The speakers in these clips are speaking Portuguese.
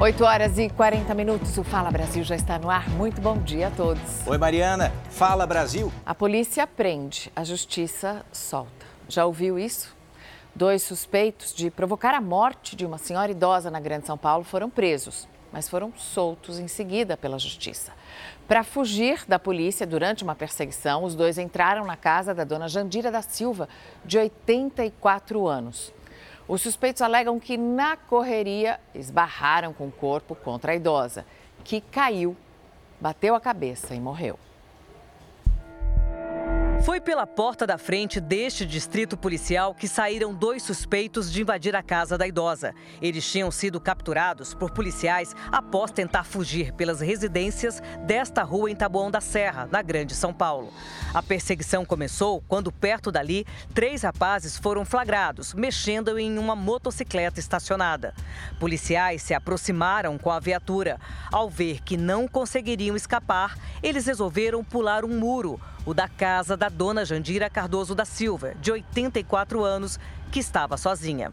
8 horas e 40 minutos. O Fala Brasil já está no ar. Muito bom dia a todos. Oi, Mariana. Fala Brasil. A polícia prende, a justiça solta. Já ouviu isso? Dois suspeitos de provocar a morte de uma senhora idosa na Grande São Paulo foram presos, mas foram soltos em seguida pela justiça. Para fugir da polícia durante uma perseguição, os dois entraram na casa da dona Jandira da Silva, de 84 anos. Os suspeitos alegam que na correria esbarraram com o corpo contra a idosa, que caiu, bateu a cabeça e morreu. Foi pela porta da frente deste distrito policial que saíram dois suspeitos de invadir a casa da idosa. Eles tinham sido capturados por policiais após tentar fugir pelas residências desta rua em Taboão da Serra, na Grande São Paulo. A perseguição começou quando, perto dali, três rapazes foram flagrados mexendo em uma motocicleta estacionada. Policiais se aproximaram com a viatura. Ao ver que não conseguiriam escapar, eles resolveram pular um muro o da casa da dona Jandira Cardoso da Silva, de 84 anos, que estava sozinha.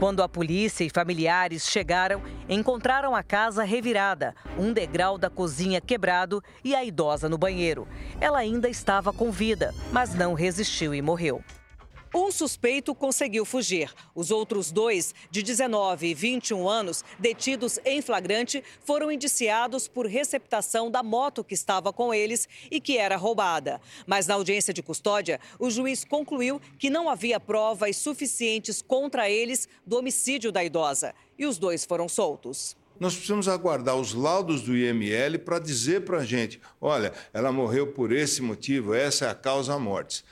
Quando a polícia e familiares chegaram, encontraram a casa revirada, um degrau da cozinha quebrado e a idosa no banheiro. Ela ainda estava com vida, mas não resistiu e morreu. Um suspeito conseguiu fugir. Os outros dois, de 19 e 21 anos, detidos em flagrante, foram indiciados por receptação da moto que estava com eles e que era roubada. Mas na audiência de custódia, o juiz concluiu que não havia provas suficientes contra eles do homicídio da idosa. E os dois foram soltos. Nós precisamos aguardar os laudos do IML para dizer para a gente: olha, ela morreu por esse motivo, essa é a causa mortes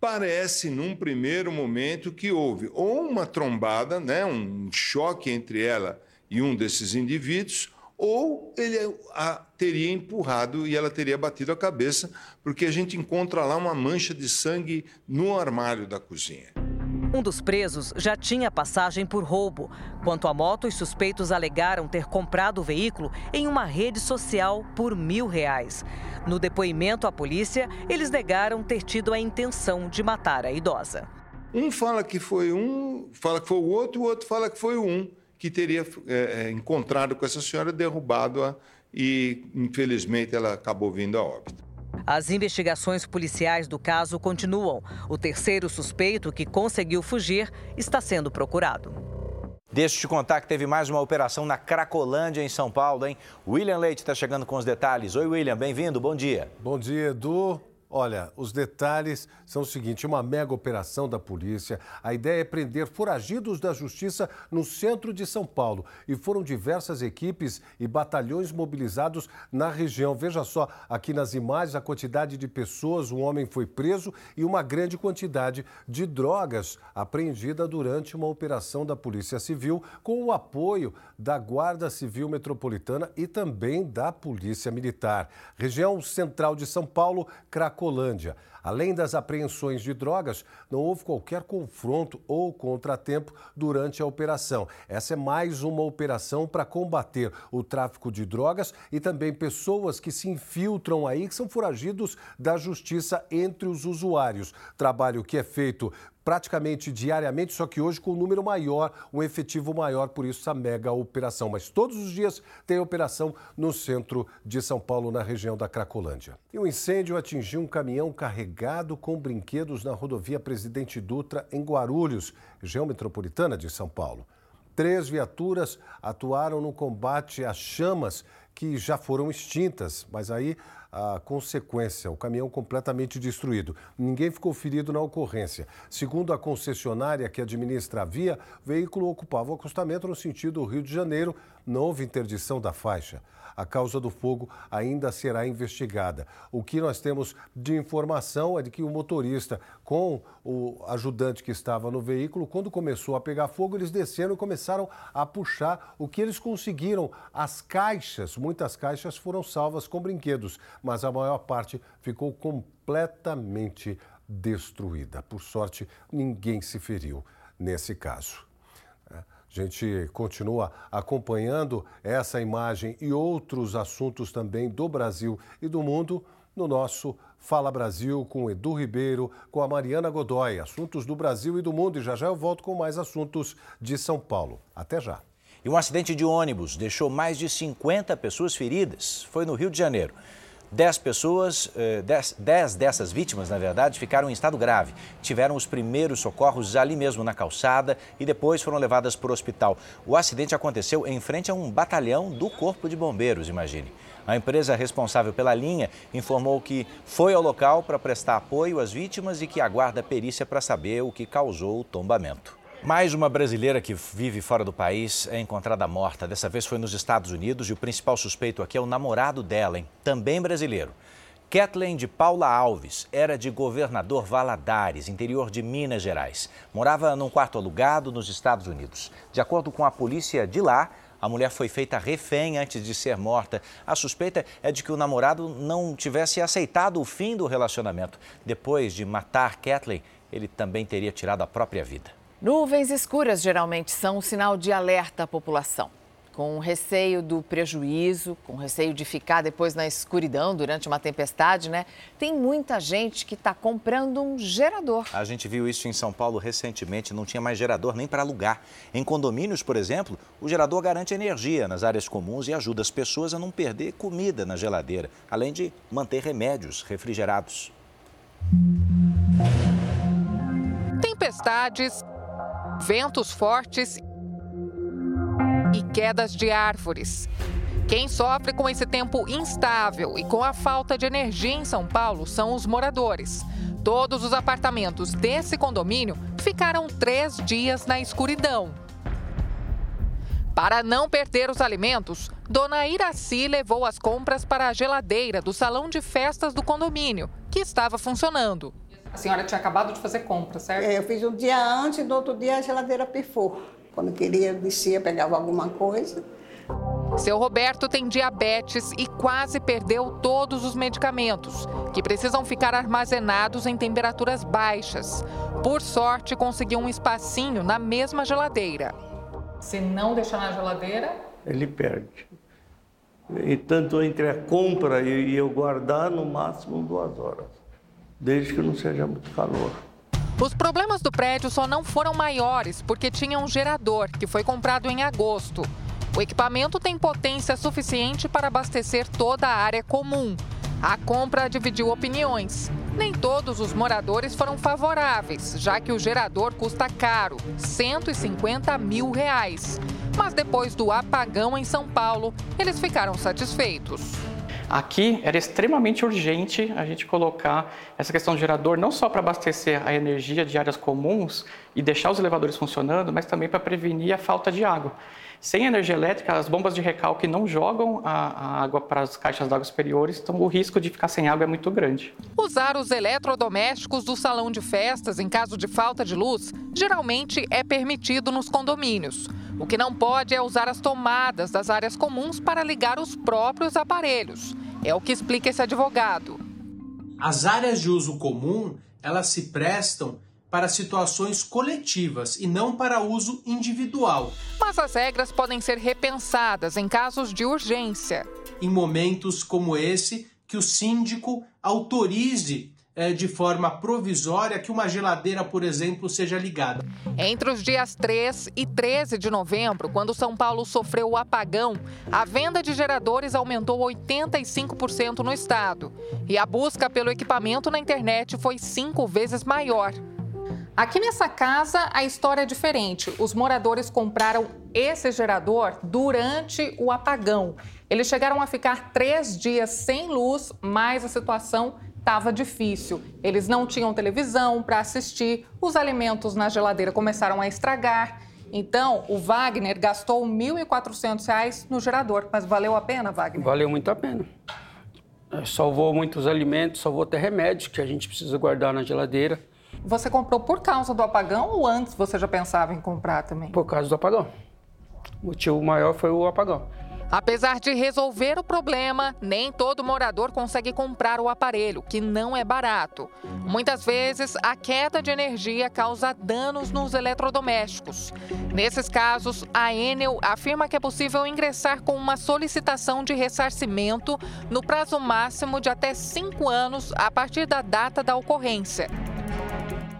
parece, num primeiro momento, que houve ou uma trombada, né, um choque entre ela e um desses indivíduos, ou ele a teria empurrado e ela teria batido a cabeça, porque a gente encontra lá uma mancha de sangue no armário da cozinha. Um dos presos já tinha passagem por roubo. Quanto à moto, os suspeitos alegaram ter comprado o veículo em uma rede social por mil reais. No depoimento à polícia, eles negaram ter tido a intenção de matar a idosa. Um fala que foi um, fala que foi o outro, o outro fala que foi o um que teria é, encontrado com essa senhora, derrubado-a e, infelizmente, ela acabou vindo a óbito. As investigações policiais do caso continuam. O terceiro suspeito, que conseguiu fugir, está sendo procurado. Deixa eu te contar que teve mais uma operação na Cracolândia, em São Paulo, hein? William Leite está chegando com os detalhes. Oi, William, bem-vindo, bom dia. Bom dia, Edu. Olha, os detalhes são o seguinte: uma mega operação da polícia. A ideia é prender foragidos da justiça no centro de São Paulo. E foram diversas equipes e batalhões mobilizados na região. Veja só aqui nas imagens a quantidade de pessoas. Um homem foi preso e uma grande quantidade de drogas apreendida durante uma operação da Polícia Civil com o apoio da Guarda Civil Metropolitana e também da Polícia Militar. Região central de São Paulo, Cracolândia. Cracolândia. Além das apreensões de drogas, não houve qualquer confronto ou contratempo durante a operação. Essa é mais uma operação para combater o tráfico de drogas e também pessoas que se infiltram aí, que são foragidos da justiça entre os usuários. Trabalho que é feito praticamente diariamente, só que hoje com um número maior, um efetivo maior, por isso essa mega operação. Mas todos os dias tem operação no centro de São Paulo, na região da Cracolândia. E um incêndio atingiu um caminhão carregado com brinquedos na rodovia Presidente Dutra, em Guarulhos, região metropolitana de São Paulo. Três viaturas atuaram no combate às chamas que já foram extintas, mas aí a consequência, o caminhão completamente destruído. Ninguém ficou ferido na ocorrência. Segundo a concessionária que administra a via, o veículo ocupava o acostamento no sentido Rio de Janeiro, não houve interdição da faixa. A causa do fogo ainda será investigada. O que nós temos de informação é de que o motorista, com o ajudante que estava no veículo, quando começou a pegar fogo, eles desceram e começaram a puxar o que eles conseguiram. As caixas, muitas caixas foram salvas com brinquedos, mas a maior parte ficou completamente destruída. Por sorte, ninguém se feriu nesse caso. A gente continua acompanhando essa imagem e outros assuntos também do Brasil e do mundo no nosso Fala Brasil com Edu Ribeiro, com a Mariana Godoy. Assuntos do Brasil e do mundo. E já já eu volto com mais assuntos de São Paulo. Até já. E um acidente de ônibus deixou mais de 50 pessoas feridas. Foi no Rio de Janeiro. Dez pessoas, eh, dez, dez, dessas vítimas, na verdade, ficaram em estado grave. Tiveram os primeiros socorros ali mesmo na calçada e depois foram levadas para o hospital. O acidente aconteceu em frente a um batalhão do Corpo de Bombeiros, imagine. A empresa responsável pela linha informou que foi ao local para prestar apoio às vítimas e que aguarda perícia para saber o que causou o tombamento. Mais uma brasileira que vive fora do país é encontrada morta. Dessa vez foi nos Estados Unidos e o principal suspeito aqui é o namorado dela, hein? também brasileiro. Kathleen de Paula Alves era de Governador Valadares, interior de Minas Gerais. Morava num quarto alugado nos Estados Unidos. De acordo com a polícia de lá, a mulher foi feita refém antes de ser morta. A suspeita é de que o namorado não tivesse aceitado o fim do relacionamento. Depois de matar Kathleen, ele também teria tirado a própria vida. Nuvens escuras geralmente são um sinal de alerta à população. Com receio do prejuízo, com receio de ficar depois na escuridão durante uma tempestade, né? Tem muita gente que está comprando um gerador. A gente viu isso em São Paulo recentemente, não tinha mais gerador nem para alugar. Em condomínios, por exemplo, o gerador garante energia nas áreas comuns e ajuda as pessoas a não perder comida na geladeira, além de manter remédios refrigerados. Tempestades ventos fortes e quedas de árvores. Quem sofre com esse tempo instável e com a falta de energia em São Paulo são os moradores. Todos os apartamentos desse condomínio ficaram três dias na escuridão. Para não perder os alimentos, Dona Iraci levou as compras para a geladeira do salão de festas do condomínio, que estava funcionando. A senhora tinha acabado de fazer compra, certo? É, eu fiz um dia antes e no outro dia a geladeira pifou. Quando queria, descia, pegava alguma coisa. Seu Roberto tem diabetes e quase perdeu todos os medicamentos, que precisam ficar armazenados em temperaturas baixas. Por sorte, conseguiu um espacinho na mesma geladeira. Se não deixar na geladeira, ele perde. E tanto entre a compra e eu guardar, no máximo duas horas desde que não seja muito calor. Os problemas do prédio só não foram maiores porque tinha um gerador que foi comprado em agosto. O equipamento tem potência suficiente para abastecer toda a área comum. A compra dividiu opiniões. Nem todos os moradores foram favoráveis, já que o gerador custa caro, 150 mil reais. Mas depois do apagão em São Paulo, eles ficaram satisfeitos. Aqui era extremamente urgente a gente colocar essa questão do gerador não só para abastecer a energia de áreas comuns e deixar os elevadores funcionando, mas também para prevenir a falta de água. Sem energia elétrica, as bombas de recalque não jogam a, água para as caixas d'água superiores, então o risco de ficar sem água é muito grande. Usar os eletrodomésticos do salão de festas em caso de falta de luz geralmente é permitido nos condomínios. O que não pode é usar as tomadas das áreas comuns para ligar os próprios aparelhos. É o que explica esse advogado. As áreas de uso comum, elas se prestam para situações coletivas e não para uso individual. Mas as regras podem ser repensadas em casos de urgência. Em momentos como esse, que o síndico autorize de forma provisória que uma geladeira, por exemplo, seja ligada. Entre os dias 3 e 13 de novembro, quando São Paulo sofreu o apagão, a venda de geradores aumentou 85% no estado. E a busca pelo equipamento na internet foi cinco vezes maior. Aqui nessa casa a história é diferente. Os moradores compraram esse gerador durante o apagão. Eles chegaram a ficar três dias sem luz, mas a situação estava difícil. Eles não tinham televisão para assistir, os alimentos na geladeira começaram a estragar. Então, o Wagner gastou R$ 1.400 no gerador. Mas valeu a pena, Wagner? Valeu muito a pena. É, salvou muitos alimentos, salvou até remédios que a gente precisa guardar na geladeira. Você comprou por causa do apagão ou antes você já pensava em comprar também? Por causa do apagão. O motivo maior foi o apagão. Apesar de resolver o problema, nem todo morador consegue comprar o aparelho, que não é barato. Muitas vezes, a queda de energia causa danos nos eletrodomésticos. Nesses casos, a Enel afirma que é possível ingressar com uma solicitação de ressarcimento no prazo máximo de até cinco anos a partir da data da ocorrência.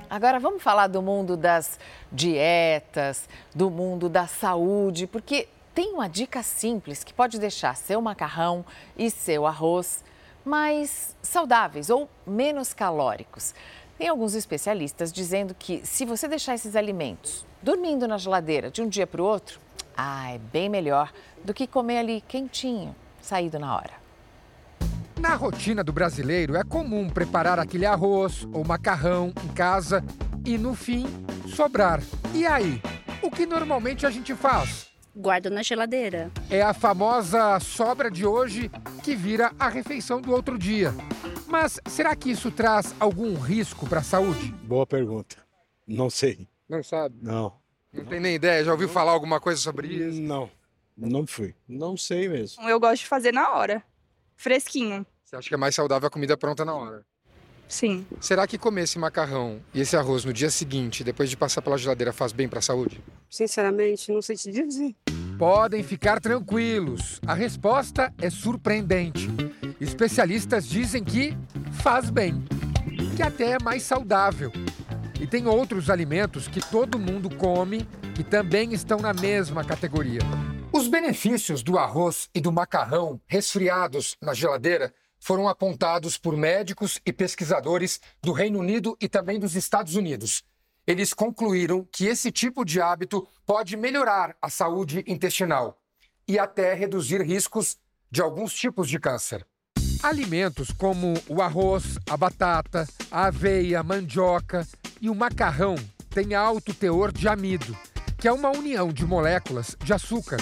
Agora vamos falar do mundo das dietas, do mundo da saúde, porque tem uma dica simples que pode deixar seu macarrão e seu arroz mais saudáveis ou menos calóricos. Tem alguns especialistas dizendo que se você deixar esses alimentos dormindo na geladeira de um dia para o outro, ah, é bem melhor do que comer ali quentinho, saído na hora. Na rotina do brasileiro é comum preparar aquele arroz ou macarrão em casa e no fim sobrar. E aí, o que normalmente a gente faz? Guardo na geladeira. É a famosa sobra de hoje que vira a refeição do outro dia. Mas será que isso traz algum risco para a saúde? Boa pergunta. Não sei. Não sabe? Não. Não tem nem ideia? Já ouviu falar alguma coisa sobre isso? Não. Não fui. Não sei mesmo. Eu gosto de fazer na hora. Fresquinho. Você acha que é mais saudável a comida pronta na hora? Sim. Será que comer esse macarrão e esse arroz no dia seguinte, depois de passar pela geladeira, faz bem para a saúde? Sinceramente, não sei te dizer. Podem ficar tranquilos. A resposta é surpreendente. Especialistas dizem que faz bem, que até é mais saudável. E tem outros alimentos que todo mundo come que também estão na mesma categoria. Os benefícios do arroz e do macarrão resfriados na geladeira foram apontados por médicos e pesquisadores do Reino Unido e também dos Estados Unidos. Eles concluíram que esse tipo de hábito pode melhorar a saúde intestinal e até reduzir riscos de alguns tipos de câncer. Alimentos como o arroz, a batata, a aveia, a mandioca e o macarrão têm alto teor de amido, que é uma união de moléculas de açúcar.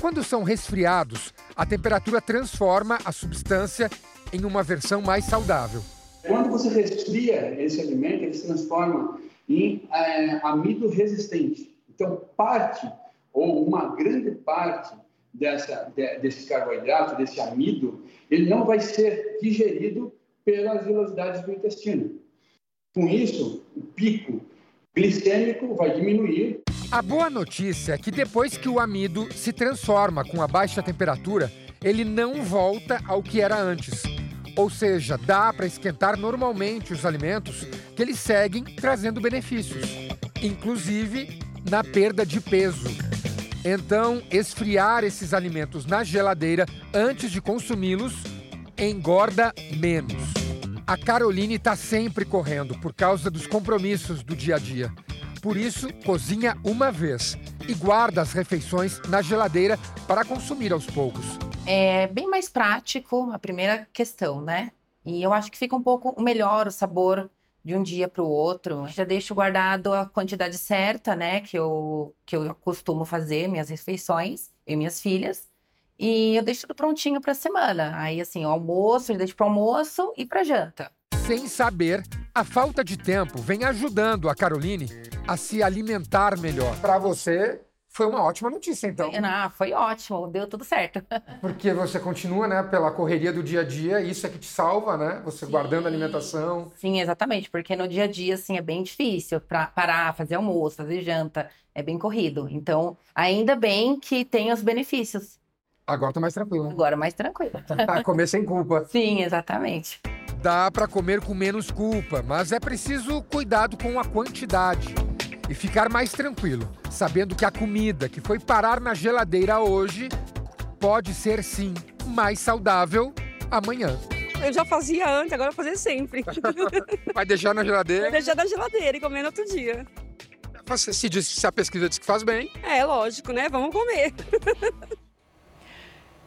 Quando são resfriados, a temperatura transforma a substância em uma versão mais saudável. Quando você resfria esse alimento, ele se transforma em é, amido resistente. Então, parte ou uma grande parte dessa, de, desse carboidrato, desse amido, ele não vai ser digerido pelas velocidades do intestino. Com isso, o pico glicêmico vai diminuir. A boa notícia é que depois que o amido se transforma com a baixa temperatura, ele não volta ao que era antes. Ou seja, dá para esquentar normalmente os alimentos que eles seguem trazendo benefícios, inclusive na perda de peso. Então, esfriar esses alimentos na geladeira antes de consumi-los engorda menos. A Caroline está sempre correndo por causa dos compromissos do dia a dia. Por isso, cozinha uma vez e guarda as refeições na geladeira para consumir aos poucos. É bem mais prático a primeira questão, né? E eu acho que fica um pouco melhor o sabor de um dia para o outro. Já deixo guardado a quantidade certa, né, que eu, que eu costumo fazer minhas refeições e minhas filhas. E eu deixo tudo prontinho para a semana. Aí, assim, o almoço, eu deixo para almoço e para janta. Sem saber, a falta de tempo vem ajudando a Caroline a se alimentar melhor. Para você, foi uma ótima notícia, então. Ah, foi ótimo, deu tudo certo. Porque você continua, né, pela correria do dia a dia, isso é que te salva, né? Você Sim. guardando a alimentação. Sim, exatamente, porque no dia a dia, assim, é bem difícil para parar, fazer almoço, fazer janta, é bem corrido. Então, ainda bem que tem os benefícios. Agora tô mais tranquilo. Agora mais tranquilo. comer sem culpa. Sim, exatamente. Dá para comer com menos culpa, mas é preciso cuidado com a quantidade e ficar mais tranquilo, sabendo que a comida que foi parar na geladeira hoje pode ser sim mais saudável amanhã. Eu já fazia antes, agora vou fazer sempre. Vai deixar na geladeira? Vai deixar na geladeira e comer no outro dia. Se, diz, se a pesquisa diz que faz bem. É, lógico, né? Vamos comer.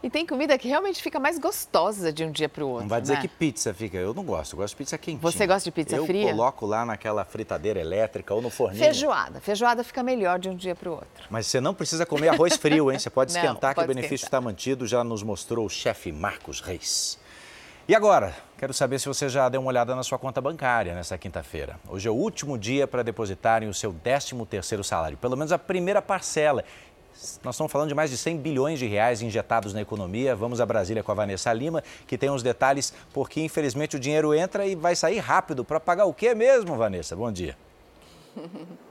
E tem comida que realmente fica mais gostosa de um dia para o outro. Não vai dizer né? que pizza fica. Eu não gosto, eu gosto de pizza quentinha. Você gosta de pizza eu fria? Eu coloco lá naquela fritadeira elétrica ou no forninho. Feijoada. Feijoada fica melhor de um dia para o outro. Mas você não precisa comer arroz frio, hein? Você pode esquentar não, que pode o benefício está mantido, já nos mostrou o chefe Marcos Reis. E agora, quero saber se você já deu uma olhada na sua conta bancária nessa quinta-feira. Hoje é o último dia para depositarem o seu 13º salário, pelo menos a primeira parcela. Nós estamos falando de mais de 100 bilhões de reais injetados na economia. Vamos a Brasília com a Vanessa Lima, que tem os detalhes, porque infelizmente o dinheiro entra e vai sair rápido. Para pagar o quê mesmo, Vanessa? Bom dia.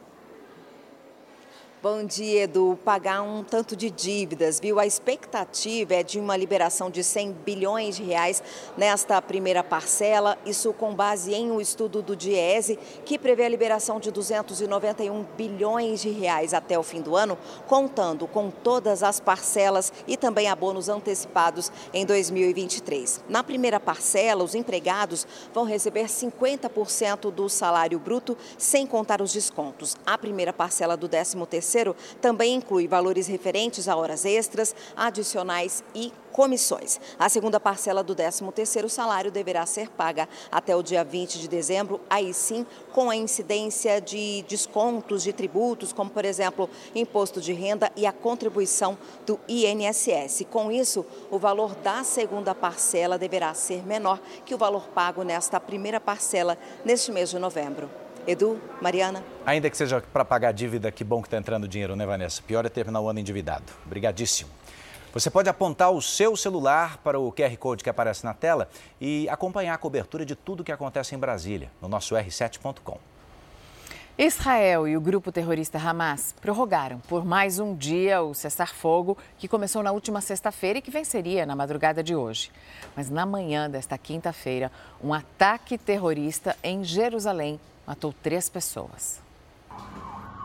Bom dia, Edu. Pagar um tanto de dívidas, viu? A expectativa é de uma liberação de 100 bilhões de reais nesta primeira parcela. Isso com base em um estudo do Diese, que prevê a liberação de 291 bilhões de reais até o fim do ano, contando com todas as parcelas e também abonos antecipados em 2023. Na primeira parcela, os empregados vão receber 50% do salário bruto, sem contar os descontos. A primeira parcela do 13º terceiro também inclui valores referentes a horas extras, adicionais e comissões. A segunda parcela do 13º salário deverá ser paga até o dia 20 de dezembro, aí sim com a incidência de descontos de tributos, como por exemplo, imposto de renda e a contribuição do INSS. Com isso, o valor da segunda parcela deverá ser menor que o valor pago nesta primeira parcela neste mês de novembro. Edu, Mariana. Ainda que seja para pagar dívida, que bom que está entrando dinheiro, né, Vanessa? Pior é terminar o ano endividado. Obrigadíssimo. Você pode apontar o seu celular para o QR Code que aparece na tela e acompanhar a cobertura de tudo o que acontece em Brasília, no nosso r7.com. Israel e o grupo terrorista Hamas prorrogaram por mais um dia o cessar-fogo que começou na última sexta-feira e que venceria na madrugada de hoje. Mas na manhã desta quinta-feira, um ataque terrorista em Jerusalém matou três pessoas.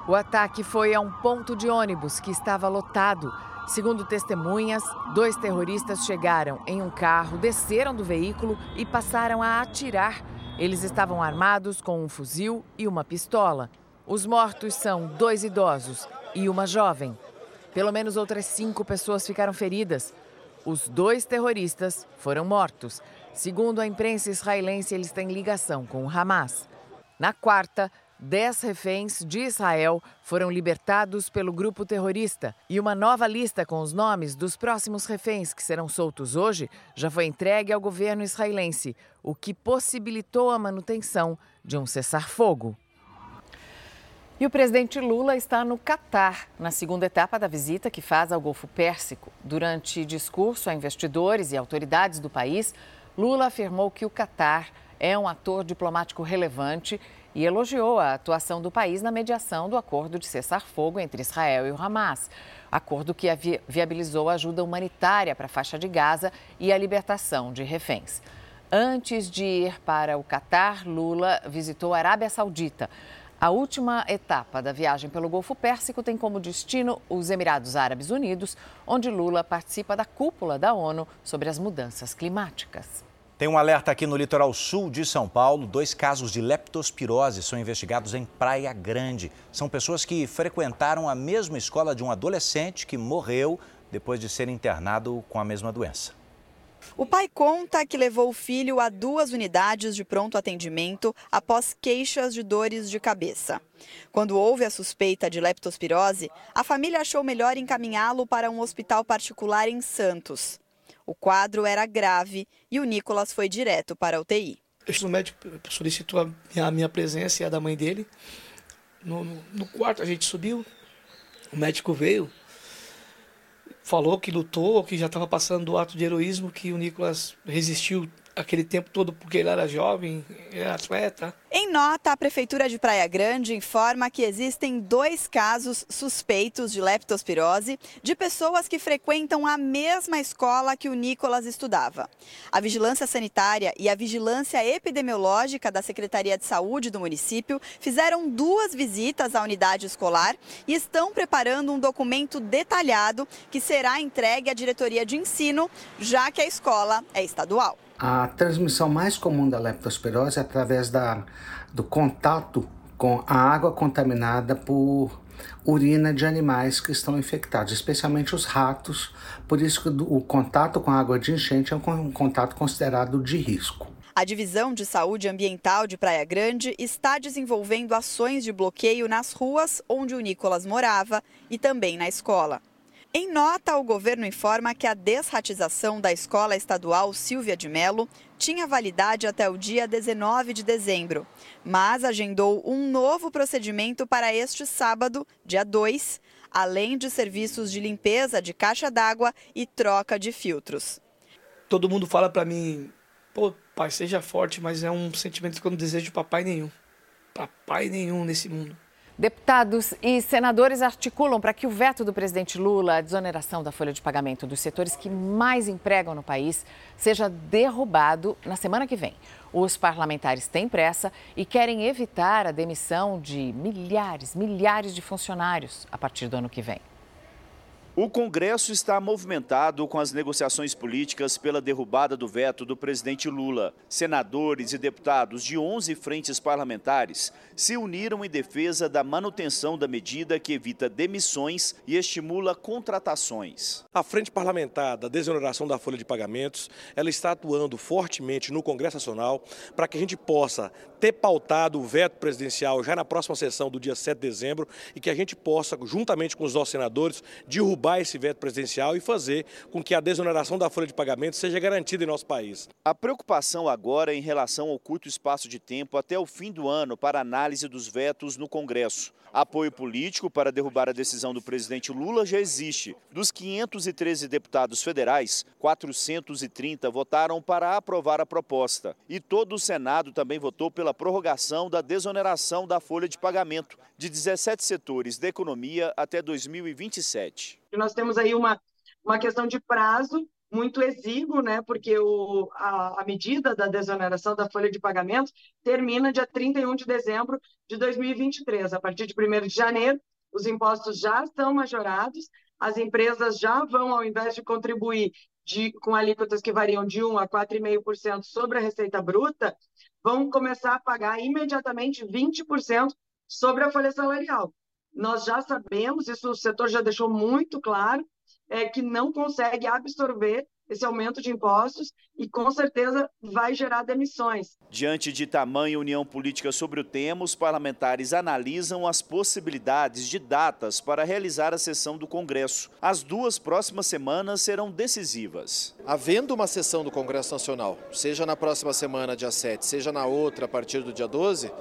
O ataque foi a um ponto de ônibus que estava lotado. Segundo testemunhas, dois terroristas chegaram em um carro, desceram do veículo e passaram a atirar. Eles estavam armados com um fuzil e uma pistola. Os mortos são dois idosos e uma jovem. Pelo menos outras cinco pessoas ficaram feridas. Os dois terroristas foram mortos. Segundo a imprensa israelense, eles têm ligação com o Hamas. Na quarta, dez reféns de Israel foram libertados pelo grupo terrorista e uma nova lista com os nomes dos próximos reféns que serão soltos hoje já foi entregue ao governo israelense, o que possibilitou a manutenção de um cessar-fogo. E o presidente Lula está no Catar, na segunda etapa da visita que faz ao Golfo Pérsico. Durante discurso a investidores e autoridades do país, Lula afirmou que o Catar é um ator diplomático relevante e elogiou a atuação do país na mediação do acordo de cessar-fogo entre Israel e o Hamas. Acordo que viabilizou ajuda humanitária para a faixa de Gaza e a libertação de reféns. Antes de ir para o Catar, Lula visitou a Arábia Saudita. A última etapa da viagem pelo Golfo Pérsico tem como destino os Emirados Árabes Unidos, onde Lula participa da cúpula da ONU sobre as mudanças climáticas. Tem um alerta aqui no litoral sul de São Paulo. Dois casos de leptospirose são investigados em Praia Grande. São pessoas que frequentaram a mesma escola de um adolescente que morreu depois de ser internado com a mesma doença. O pai conta que levou o filho a duas unidades de pronto atendimento após queixas de dores de cabeça. Quando houve a suspeita de leptospirose, a família achou melhor encaminhá-lo para um hospital particular em Santos. O quadro era grave e o Nicolas foi direto para a UTI. O médico solicitou a minha, a minha presença e a da mãe dele. No, no, no quarto a gente subiu, o médico veio, falou que lutou, que já estava passando do ato de heroísmo, que o Nicolas resistiu aquele tempo todo porque ele era jovem, era atleta. Em nota, a Prefeitura de Praia Grande informa que existem dois casos suspeitos de leptospirose de pessoas que frequentam a mesma escola que o Nicolas estudava. A Vigilância Sanitária e a Vigilância Epidemiológica da Secretaria de Saúde do município fizeram duas visitas à unidade escolar e estão preparando um documento detalhado que será entregue à diretoria de ensino, já que a escola é estadual. A transmissão mais comum da leptospirose é através da, do contato com a água contaminada por urina de animais que estão infectados, especialmente os ratos. Por isso que o contato com a água de enchente é um contato considerado de risco. A Divisão de Saúde Ambiental de Praia Grande está desenvolvendo ações de bloqueio nas ruas onde o Nicolas morava e também na escola. Em nota, o governo informa que a desratização da escola estadual Silvia de Melo tinha validade até o dia 19 de dezembro, mas agendou um novo procedimento para este sábado, dia 2, além de serviços de limpeza de caixa d'água e troca de filtros. Todo mundo fala para mim, pô, pai, seja forte, mas é um sentimento que eu não desejo papai nenhum. Papai nenhum nesse mundo. Deputados e senadores articulam para que o veto do presidente Lula à desoneração da folha de pagamento dos setores que mais empregam no país seja derrubado na semana que vem. Os parlamentares têm pressa e querem evitar a demissão de milhares, milhares de funcionários a partir do ano que vem. O Congresso está movimentado com as negociações políticas pela derrubada do veto do presidente Lula. Senadores e deputados de 11 frentes parlamentares se uniram em defesa da manutenção da medida que evita demissões e estimula contratações. A Frente Parlamentar da Desoneração da Folha de Pagamentos, ela está atuando fortemente no Congresso Nacional para que a gente possa ter pautado o veto presidencial já na próxima sessão do dia 7 de dezembro e que a gente possa, juntamente com os nossos senadores, derrubar derrubar esse veto presidencial e fazer com que a desoneração da folha de pagamento seja garantida em nosso país. A preocupação agora é em relação ao curto espaço de tempo até o fim do ano para análise dos vetos no Congresso. Apoio político para derrubar a decisão do presidente Lula já existe. Dos 513 deputados federais, 430 votaram para aprovar a proposta. E todo o Senado também votou pela prorrogação da desoneração da folha de pagamento de 17 setores da economia até 2027. Nós temos aí uma, uma questão de prazo muito exíguo, né, porque o, a, a, medida da desoneração da folha de pagamento termina dia 31 de dezembro de 2023. A partir de 1 de janeiro, os impostos já estão majorados, as empresas já vão, ao invés de contribuir de, com alíquotas que variam de 1 a 4,5% sobre a receita bruta, vão começar a pagar imediatamente 20% sobre a folha salarial. Nós já sabemos, isso o setor já deixou muito claro, é, que não consegue absorver esse aumento de impostos e com certeza vai gerar demissões. Diante de tamanha união política sobre o tema, os parlamentares analisam as possibilidades de datas para realizar a sessão do Congresso. As duas próximas semanas serão decisivas. Havendo uma sessão do Congresso Nacional, seja na próxima semana, dia 7, seja na outra, a partir do dia 12,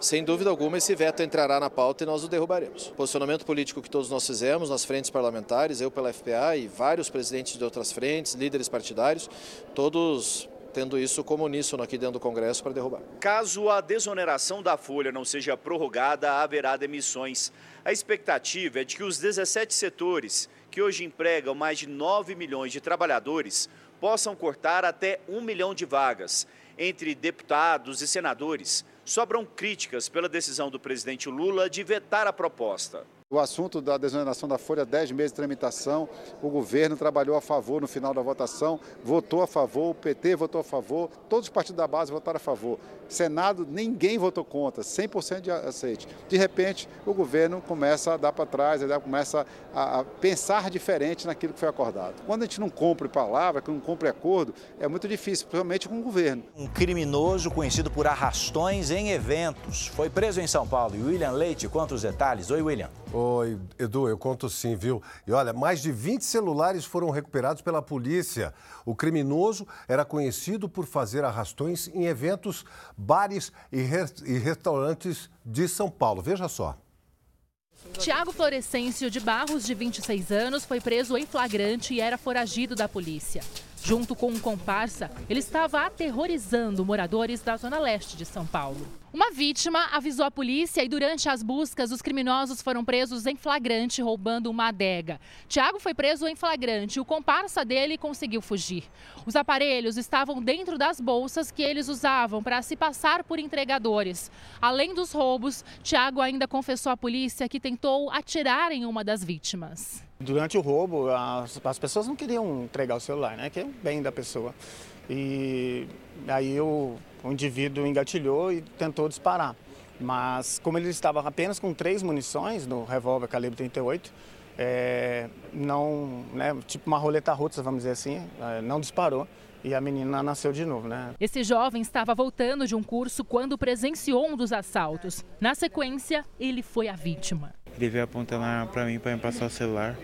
sem dúvida alguma, esse veto entrará na pauta e nós o derrubaremos. O posicionamento político que todos nós fizemos nas frentes parlamentares, eu pela FPA e vários presidentes de outras frentes, líderes partidários, todos tendo isso como uníssono aqui dentro do Congresso para derrubar. Caso a desoneração da folha não seja prorrogada, haverá demissões. A expectativa é de que os 17 setores, que hoje empregam mais de 9 milhões de trabalhadores, possam cortar até 1 milhão de vagas. Entre deputados e senadores, sobram críticas pela decisão do presidente Lula de vetar a proposta. O assunto da desoneração da folha, 10 meses de tramitação, o governo trabalhou a favor no final da votação, votou a favor, o PT votou a favor, todos os partidos da base votaram a favor. Senado, ninguém votou contra, 100% de aceite. De repente, o governo começa a dar para trás, começa a, pensar diferente naquilo que foi acordado. Quando a gente não cumpre palavra, que não cumpre acordo, é muito difícil, principalmente com o governo. Um criminoso conhecido por arrastões em eventos foi preso em São Paulo. E William Leite conta os detalhes. Oi, William. Oi, Edu, eu conto sim, viu? E olha, mais de 20 celulares foram recuperados pela polícia. O criminoso era conhecido por fazer arrastões em eventos, bares e, e restaurantes de São Paulo. Veja só. Tiago Florescêncio de Barros, de 26 anos, foi preso em flagrante e era foragido da polícia. Junto com um comparsa, ele estava aterrorizando moradores da zona leste de São Paulo. Uma vítima avisou a polícia e durante as buscas os criminosos foram presos em flagrante roubando uma adega. Tiago foi preso em flagrante o comparsa dele conseguiu fugir. Os aparelhos estavam dentro das bolsas que eles usavam para se passar por entregadores. Além dos roubos, Tiago ainda confessou à polícia que tentou atirar em uma das vítimas. Durante o roubo, as, as pessoas não queriam entregar o celular, né? Que é o bem da pessoa. E aí o, o indivíduo engatilhou e tentou disparar. Mas como ele estava apenas com três munições no revólver calibre 38, é, não, né, tipo uma roleta russa, vamos dizer assim, é, não disparou e a menina nasceu de novo, né? Esse jovem estava voltando de um curso quando presenciou um dos assaltos. Na sequência, ele foi a vítima. Ele veio apontando para mim para me passar o celular.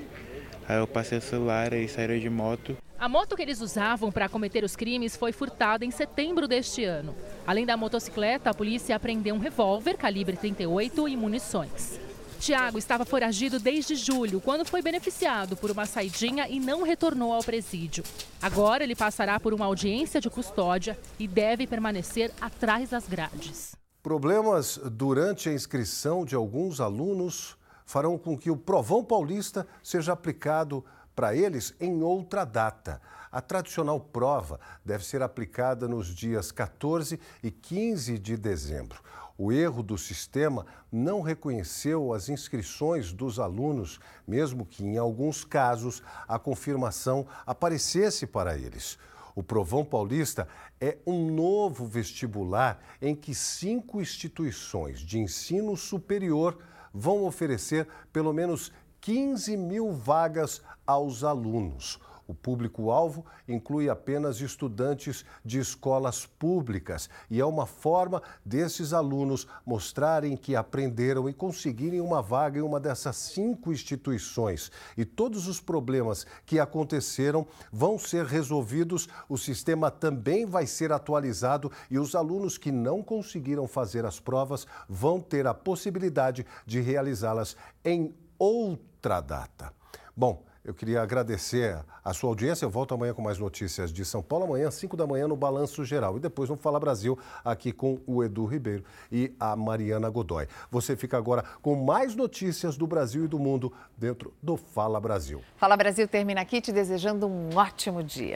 Aí eu passei o celular e saíram de moto. A moto que eles usavam para cometer os crimes foi furtada em setembro deste ano. Além da motocicleta, a polícia apreendeu um revólver calibre 38 e munições. Tiago estava foragido desde julho, quando foi beneficiado por uma saidinha e não retornou ao presídio. Agora ele passará por uma audiência de custódia e deve permanecer atrás das grades. Problemas durante a inscrição de alguns alunos farão com que o Provão Paulista seja aplicado para eles em outra data. A tradicional prova deve ser aplicada nos dias 14 e 15 de dezembro. O erro do sistema não reconheceu as inscrições dos alunos, mesmo que em alguns casos a confirmação aparecesse para eles. O Provão Paulista é um novo vestibular em que cinco instituições de ensino superior vão oferecer pelo menos 15 mil vagas aos alunos. O público-alvo inclui apenas estudantes de escolas públicas e é uma forma desses alunos mostrarem que aprenderam e conseguirem uma vaga em uma dessas cinco instituições. E todos os problemas que aconteceram vão ser resolvidos, o sistema também vai ser atualizado e os alunos que não conseguiram fazer as provas vão ter a possibilidade de realizá-las em outra data. Bom, eu queria agradecer a sua audiência. Eu volto amanhã com mais notícias de São Paulo, amanhã, às 5 da manhã, no Balanço Geral. E depois no Fala Brasil, aqui com o Edu Ribeiro e a Mariana Godoy. Você fica agora com mais notícias do Brasil e do mundo dentro do Fala Brasil. Fala Brasil termina aqui te desejando um ótimo dia.